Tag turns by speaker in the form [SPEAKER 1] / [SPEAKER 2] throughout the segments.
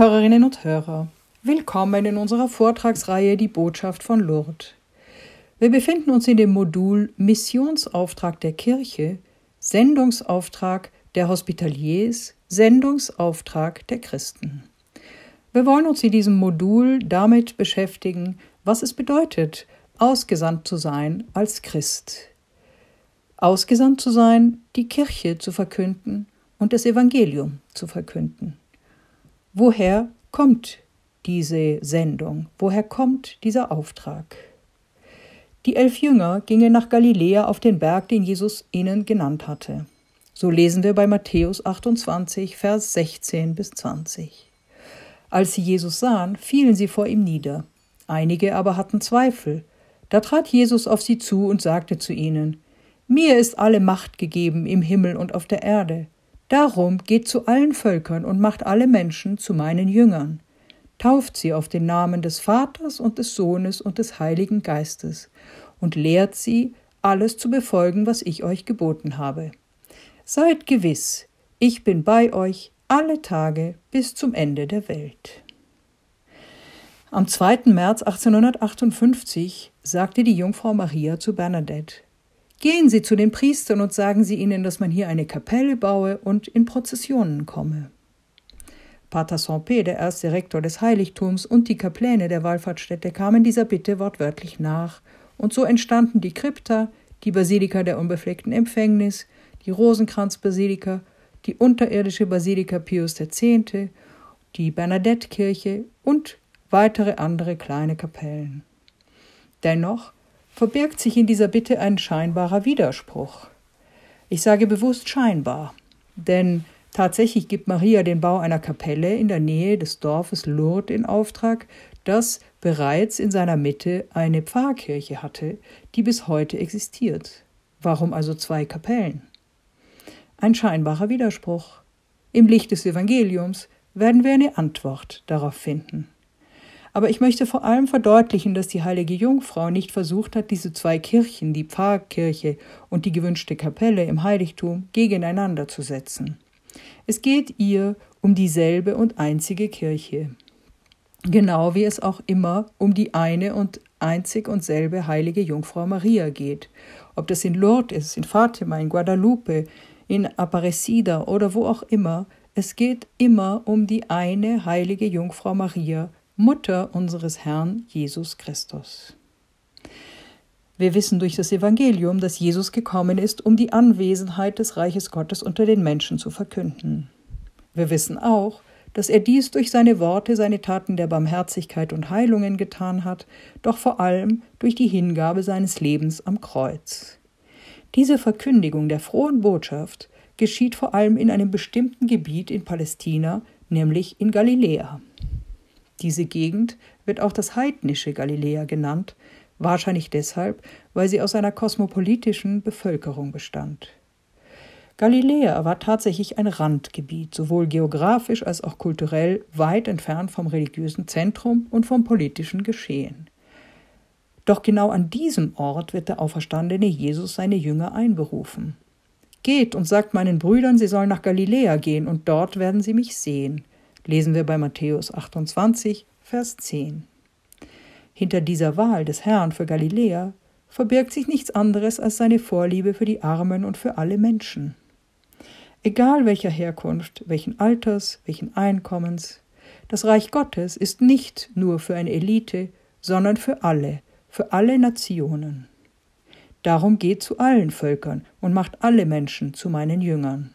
[SPEAKER 1] Hörerinnen und Hörer, willkommen in unserer Vortragsreihe Die Botschaft von Lourdes. Wir befinden uns in dem Modul Missionsauftrag der Kirche, Sendungsauftrag der Hospitaliers, Sendungsauftrag der Christen. Wir wollen uns in diesem Modul damit beschäftigen, was es bedeutet, ausgesandt zu sein als Christ. Ausgesandt zu sein, die Kirche zu verkünden und das Evangelium zu verkünden. Woher kommt diese Sendung? Woher kommt dieser Auftrag? Die elf Jünger gingen nach Galiläa auf den Berg, den Jesus ihnen genannt hatte. So lesen wir bei Matthäus 28, Vers 16 bis 20. Als sie Jesus sahen, fielen sie vor ihm nieder. Einige aber hatten Zweifel. Da trat Jesus auf sie zu und sagte zu ihnen, Mir ist alle Macht gegeben im Himmel und auf der Erde. Darum geht zu allen Völkern und macht alle Menschen zu meinen Jüngern. Tauft sie auf den Namen des Vaters und des Sohnes und des Heiligen Geistes und lehrt sie, alles zu befolgen, was ich euch geboten habe. Seid gewiss, ich bin bei euch alle Tage bis zum Ende der Welt. Am 2. März 1858 sagte die Jungfrau Maria zu Bernadette Gehen Sie zu den Priestern und sagen Sie ihnen, dass man hier eine Kapelle baue und in Prozessionen komme. Pater Saint-Pé, der erste Rektor des Heiligtums, und die Kapläne der Wallfahrtsstätte kamen dieser Bitte wortwörtlich nach, und so entstanden die Krypta, die Basilika der unbefleckten Empfängnis, die Rosenkranzbasilika, die unterirdische Basilika Pius X., die Bernadette-Kirche und weitere andere kleine Kapellen. Dennoch verbirgt sich in dieser Bitte ein scheinbarer Widerspruch. Ich sage bewusst scheinbar, denn tatsächlich gibt Maria den Bau einer Kapelle in der Nähe des Dorfes Lourdes in Auftrag, das bereits in seiner Mitte eine Pfarrkirche hatte, die bis heute existiert. Warum also zwei Kapellen? Ein scheinbarer Widerspruch. Im Licht des Evangeliums werden wir eine Antwort darauf finden. Aber ich möchte vor allem verdeutlichen, dass die heilige Jungfrau nicht versucht hat, diese zwei Kirchen, die Pfarrkirche und die gewünschte Kapelle im Heiligtum, gegeneinander zu setzen. Es geht ihr um dieselbe und einzige Kirche. Genau wie es auch immer um die eine und einzig und selbe heilige Jungfrau Maria geht. Ob das in Lourdes ist, in Fatima, in Guadalupe, in Aparecida oder wo auch immer, es geht immer um die eine heilige Jungfrau Maria, Mutter unseres Herrn Jesus Christus. Wir wissen durch das Evangelium, dass Jesus gekommen ist, um die Anwesenheit des Reiches Gottes unter den Menschen zu verkünden. Wir wissen auch, dass er dies durch seine Worte, seine Taten der Barmherzigkeit und Heilungen getan hat, doch vor allem durch die Hingabe seines Lebens am Kreuz. Diese Verkündigung der frohen Botschaft geschieht vor allem in einem bestimmten Gebiet in Palästina, nämlich in Galiläa. Diese Gegend wird auch das heidnische Galiläa genannt, wahrscheinlich deshalb, weil sie aus einer kosmopolitischen Bevölkerung bestand. Galiläa war tatsächlich ein Randgebiet, sowohl geografisch als auch kulturell weit entfernt vom religiösen Zentrum und vom politischen Geschehen. Doch genau an diesem Ort wird der auferstandene Jesus seine Jünger einberufen. Geht und sagt meinen Brüdern, sie sollen nach Galiläa gehen, und dort werden sie mich sehen lesen wir bei Matthäus 28, Vers 10. Hinter dieser Wahl des Herrn für Galiläa verbirgt sich nichts anderes als seine Vorliebe für die Armen und für alle Menschen. Egal welcher Herkunft, welchen Alters, welchen Einkommens, das Reich Gottes ist nicht nur für eine Elite, sondern für alle, für alle Nationen. Darum geht zu allen Völkern und macht alle Menschen zu meinen Jüngern.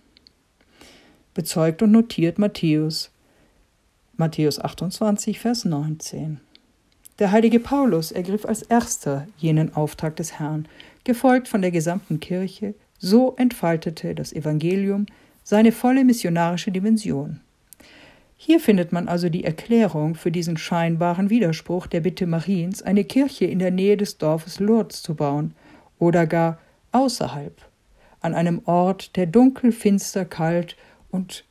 [SPEAKER 1] Bezeugt und notiert Matthäus Matthäus 28, Vers 19. Der heilige Paulus ergriff als erster jenen Auftrag des Herrn, gefolgt von der gesamten Kirche, so entfaltete das Evangelium seine volle missionarische Dimension. Hier findet man also die Erklärung für diesen scheinbaren Widerspruch der Bitte Mariens, eine Kirche in der Nähe des Dorfes Lourdes zu bauen oder gar außerhalb, an einem Ort, der dunkel, finster, kalt und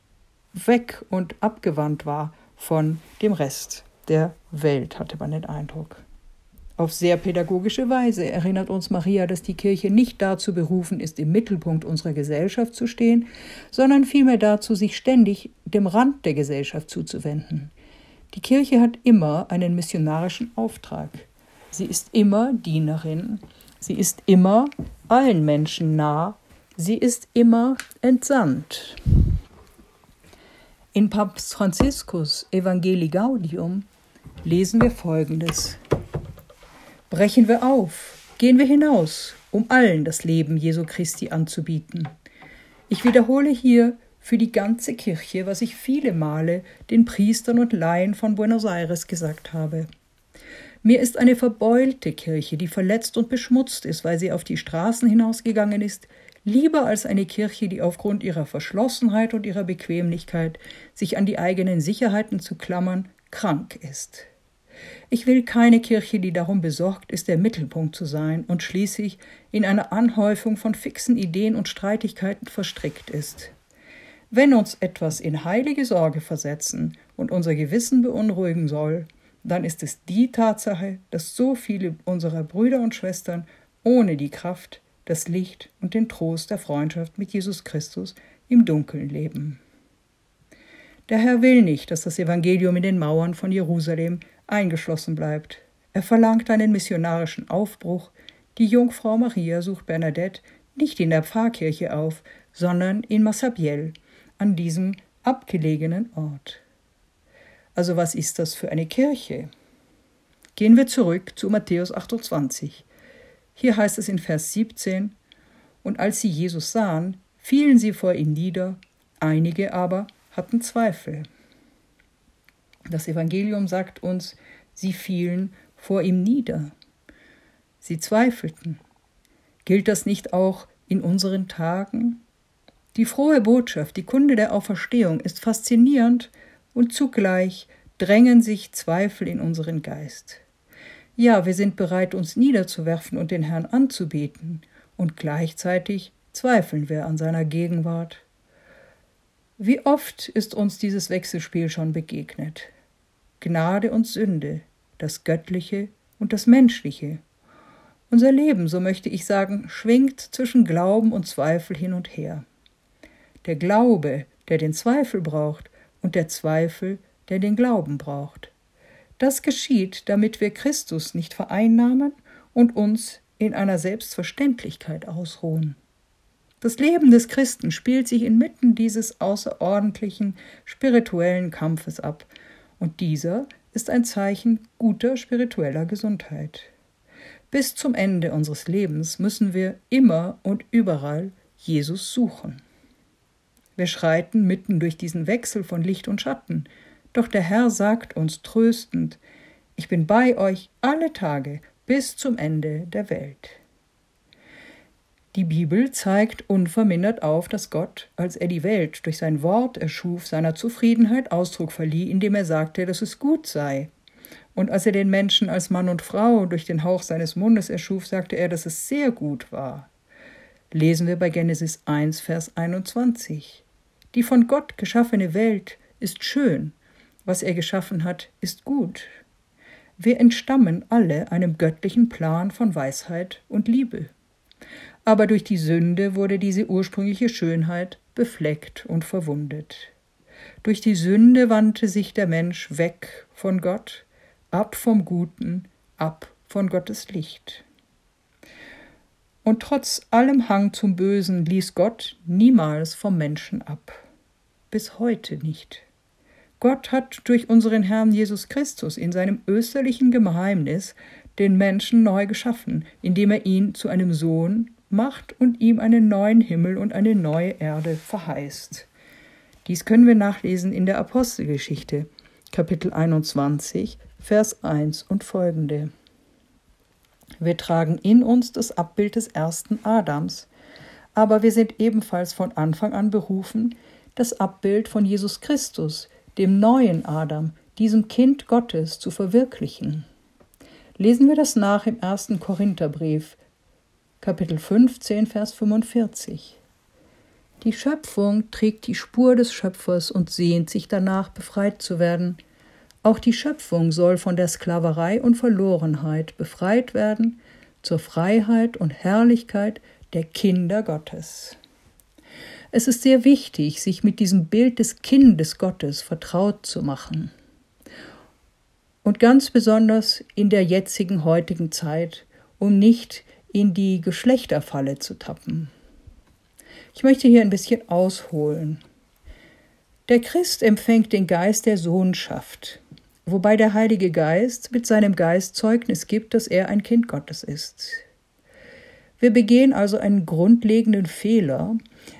[SPEAKER 1] weg und abgewandt war von dem Rest der Welt, hatte man den Eindruck. Auf sehr pädagogische Weise erinnert uns Maria, dass die Kirche nicht dazu berufen ist, im Mittelpunkt unserer Gesellschaft zu stehen, sondern vielmehr dazu, sich ständig dem Rand der Gesellschaft zuzuwenden. Die Kirche hat immer einen missionarischen Auftrag. Sie ist immer Dienerin. Sie ist immer allen Menschen nah. Sie ist immer entsandt. In Papst Franziskus Evangelii Gaudium lesen wir Folgendes. Brechen wir auf, gehen wir hinaus, um allen das Leben Jesu Christi anzubieten. Ich wiederhole hier für die ganze Kirche, was ich viele Male den Priestern und Laien von Buenos Aires gesagt habe. Mir ist eine verbeulte Kirche, die verletzt und beschmutzt ist, weil sie auf die Straßen hinausgegangen ist, lieber als eine Kirche, die aufgrund ihrer Verschlossenheit und ihrer Bequemlichkeit, sich an die eigenen Sicherheiten zu klammern, krank ist. Ich will keine Kirche, die darum besorgt ist, der Mittelpunkt zu sein und schließlich in einer Anhäufung von fixen Ideen und Streitigkeiten verstrickt ist. Wenn uns etwas in heilige Sorge versetzen und unser Gewissen beunruhigen soll, dann ist es die Tatsache, dass so viele unserer Brüder und Schwestern ohne die Kraft, das Licht und den Trost der Freundschaft mit Jesus Christus im Dunkeln leben. Der Herr will nicht, dass das Evangelium in den Mauern von Jerusalem eingeschlossen bleibt. Er verlangt einen missionarischen Aufbruch. Die Jungfrau Maria sucht Bernadette nicht in der Pfarrkirche auf, sondern in Massabielle, an diesem abgelegenen Ort. Also was ist das für eine Kirche? Gehen wir zurück zu Matthäus 28. Hier heißt es in Vers 17, und als sie Jesus sahen, fielen sie vor ihm nieder, einige aber hatten Zweifel. Das Evangelium sagt uns, sie fielen vor ihm nieder. Sie zweifelten. Gilt das nicht auch in unseren Tagen? Die frohe Botschaft, die Kunde der Auferstehung ist faszinierend und zugleich drängen sich Zweifel in unseren Geist. Ja, wir sind bereit, uns niederzuwerfen und den Herrn anzubeten, und gleichzeitig zweifeln wir an seiner Gegenwart. Wie oft ist uns dieses Wechselspiel schon begegnet? Gnade und Sünde, das Göttliche und das Menschliche. Unser Leben, so möchte ich sagen, schwingt zwischen Glauben und Zweifel hin und her der Glaube, der den Zweifel braucht, und der Zweifel, der den Glauben braucht. Das geschieht, damit wir Christus nicht vereinnahmen und uns in einer Selbstverständlichkeit ausruhen. Das Leben des Christen spielt sich inmitten dieses außerordentlichen spirituellen Kampfes ab, und dieser ist ein Zeichen guter spiritueller Gesundheit. Bis zum Ende unseres Lebens müssen wir immer und überall Jesus suchen. Wir schreiten mitten durch diesen Wechsel von Licht und Schatten. Doch der Herr sagt uns tröstend, ich bin bei euch alle Tage bis zum Ende der Welt. Die Bibel zeigt unvermindert auf, dass Gott, als er die Welt durch sein Wort erschuf, seiner Zufriedenheit Ausdruck verlieh, indem er sagte, dass es gut sei. Und als er den Menschen als Mann und Frau durch den Hauch seines Mundes erschuf, sagte er, dass es sehr gut war. Lesen wir bei Genesis 1, Vers 21. Die von Gott geschaffene Welt ist schön, was er geschaffen hat, ist gut. Wir entstammen alle einem göttlichen Plan von Weisheit und Liebe. Aber durch die Sünde wurde diese ursprüngliche Schönheit befleckt und verwundet. Durch die Sünde wandte sich der Mensch weg von Gott, ab vom Guten, ab von Gottes Licht. Und trotz allem Hang zum Bösen ließ Gott niemals vom Menschen ab bis heute nicht. Gott hat durch unseren Herrn Jesus Christus in seinem österlichen Geheimnis den Menschen neu geschaffen, indem er ihn zu einem Sohn macht und ihm einen neuen Himmel und eine neue Erde verheißt. Dies können wir nachlesen in der Apostelgeschichte, Kapitel 21, Vers 1 und folgende. Wir tragen in uns das Abbild des ersten Adams, aber wir sind ebenfalls von Anfang an berufen, das Abbild von Jesus Christus, dem neuen Adam, diesem Kind Gottes, zu verwirklichen. Lesen wir das nach im ersten Korintherbrief, Kapitel 15, Vers 45. Die Schöpfung trägt die Spur des Schöpfers und sehnt sich danach, befreit zu werden. Auch die Schöpfung soll von der Sklaverei und Verlorenheit befreit werden zur Freiheit und Herrlichkeit der Kinder Gottes. Es ist sehr wichtig, sich mit diesem Bild des Kindes Gottes vertraut zu machen. Und ganz besonders in der jetzigen heutigen Zeit, um nicht in die Geschlechterfalle zu tappen. Ich möchte hier ein bisschen ausholen. Der Christ empfängt den Geist der Sohnschaft, wobei der Heilige Geist mit seinem Geist Zeugnis gibt, dass er ein Kind Gottes ist. Wir begehen also einen grundlegenden Fehler,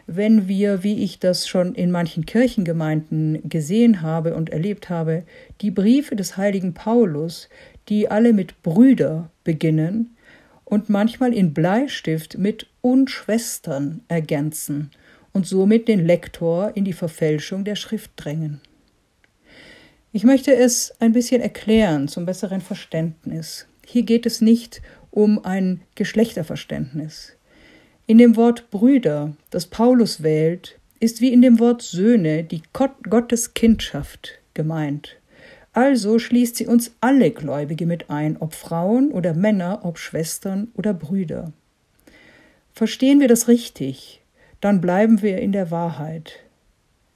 [SPEAKER 1] wenn wir, wie ich das schon in manchen Kirchengemeinden gesehen habe und erlebt habe, die Briefe des heiligen Paulus, die alle mit Brüder beginnen und manchmal in Bleistift mit und Schwestern ergänzen und somit den Lektor in die Verfälschung der Schrift drängen. Ich möchte es ein bisschen erklären zum besseren Verständnis. Hier geht es nicht um ein Geschlechterverständnis. In dem Wort Brüder, das Paulus wählt, ist wie in dem Wort Söhne die Gottes Kindschaft gemeint. Also schließt sie uns alle Gläubige mit ein, ob Frauen oder Männer, ob Schwestern oder Brüder. Verstehen wir das richtig, dann bleiben wir in der Wahrheit.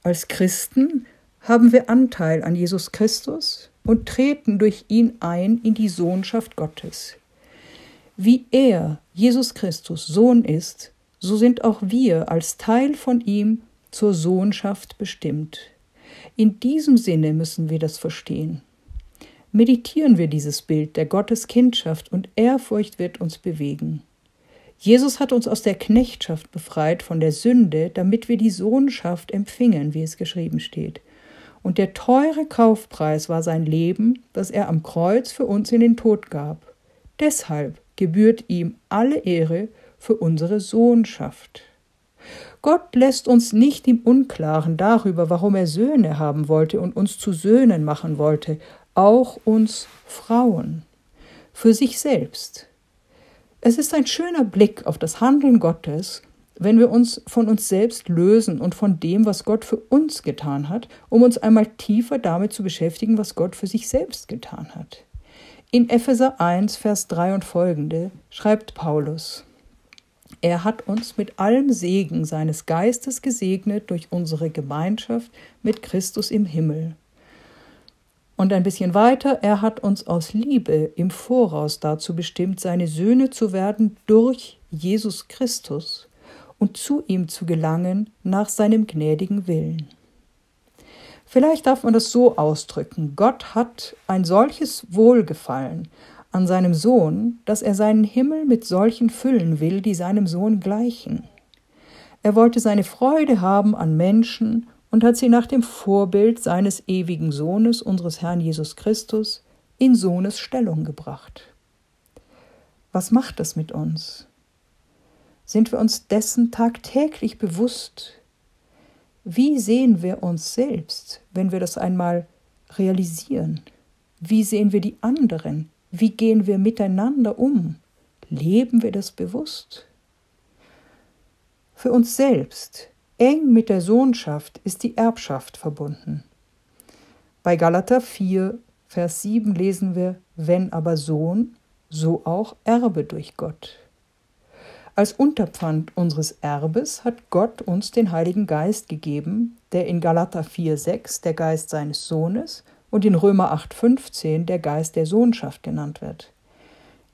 [SPEAKER 1] Als Christen haben wir Anteil an Jesus Christus und treten durch ihn ein in die Sohnschaft Gottes. Wie er, Jesus Christus, Sohn ist, so sind auch wir als Teil von ihm zur Sohnschaft bestimmt. In diesem Sinne müssen wir das verstehen. Meditieren wir dieses Bild der Gotteskindschaft und Ehrfurcht wird uns bewegen. Jesus hat uns aus der Knechtschaft befreit von der Sünde, damit wir die Sohnschaft empfingen, wie es geschrieben steht. Und der teure Kaufpreis war sein Leben, das er am Kreuz für uns in den Tod gab. Deshalb gebührt ihm alle Ehre für unsere Sohnschaft. Gott lässt uns nicht im Unklaren darüber, warum er Söhne haben wollte und uns zu Söhnen machen wollte, auch uns Frauen, für sich selbst. Es ist ein schöner Blick auf das Handeln Gottes, wenn wir uns von uns selbst lösen und von dem, was Gott für uns getan hat, um uns einmal tiefer damit zu beschäftigen, was Gott für sich selbst getan hat. In Epheser 1, Vers 3 und folgende schreibt Paulus, er hat uns mit allem Segen seines Geistes gesegnet durch unsere Gemeinschaft mit Christus im Himmel. Und ein bisschen weiter, er hat uns aus Liebe im Voraus dazu bestimmt, seine Söhne zu werden durch Jesus Christus und zu ihm zu gelangen nach seinem gnädigen Willen. Vielleicht darf man das so ausdrücken. Gott hat ein solches Wohlgefallen an seinem Sohn, dass er seinen Himmel mit solchen füllen will, die seinem Sohn gleichen. Er wollte seine Freude haben an Menschen und hat sie nach dem Vorbild seines ewigen Sohnes, unseres Herrn Jesus Christus, in Sohnes Stellung gebracht. Was macht das mit uns? Sind wir uns dessen tagtäglich bewusst, wie sehen wir uns selbst, wenn wir das einmal realisieren? Wie sehen wir die anderen? Wie gehen wir miteinander um? Leben wir das bewusst? Für uns selbst, eng mit der Sohnschaft, ist die Erbschaft verbunden. Bei Galater 4, Vers 7 lesen wir, wenn aber Sohn, so auch Erbe durch Gott. Als Unterpfand unseres Erbes hat Gott uns den Heiligen Geist gegeben, der in Galater 4,6 der Geist seines Sohnes und in Römer 8,15 der Geist der Sohnschaft genannt wird.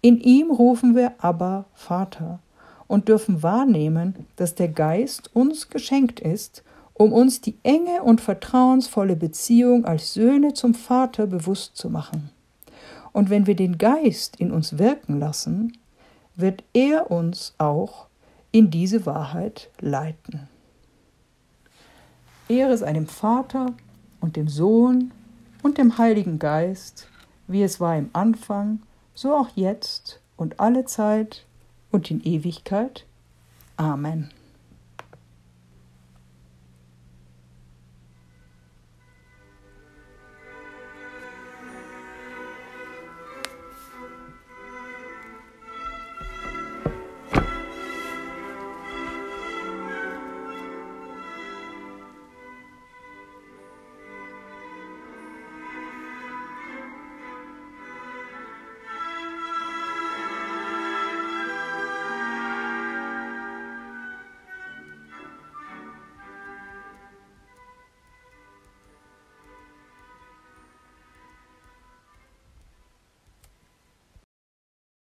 [SPEAKER 1] In ihm rufen wir aber Vater und dürfen wahrnehmen, dass der Geist uns geschenkt ist, um uns die enge und vertrauensvolle Beziehung als Söhne zum Vater bewusst zu machen. Und wenn wir den Geist in uns wirken lassen, wird er uns auch in diese Wahrheit leiten. Ehre sei dem Vater und dem Sohn und dem Heiligen Geist, wie es war im Anfang, so auch jetzt und alle Zeit und in Ewigkeit. Amen.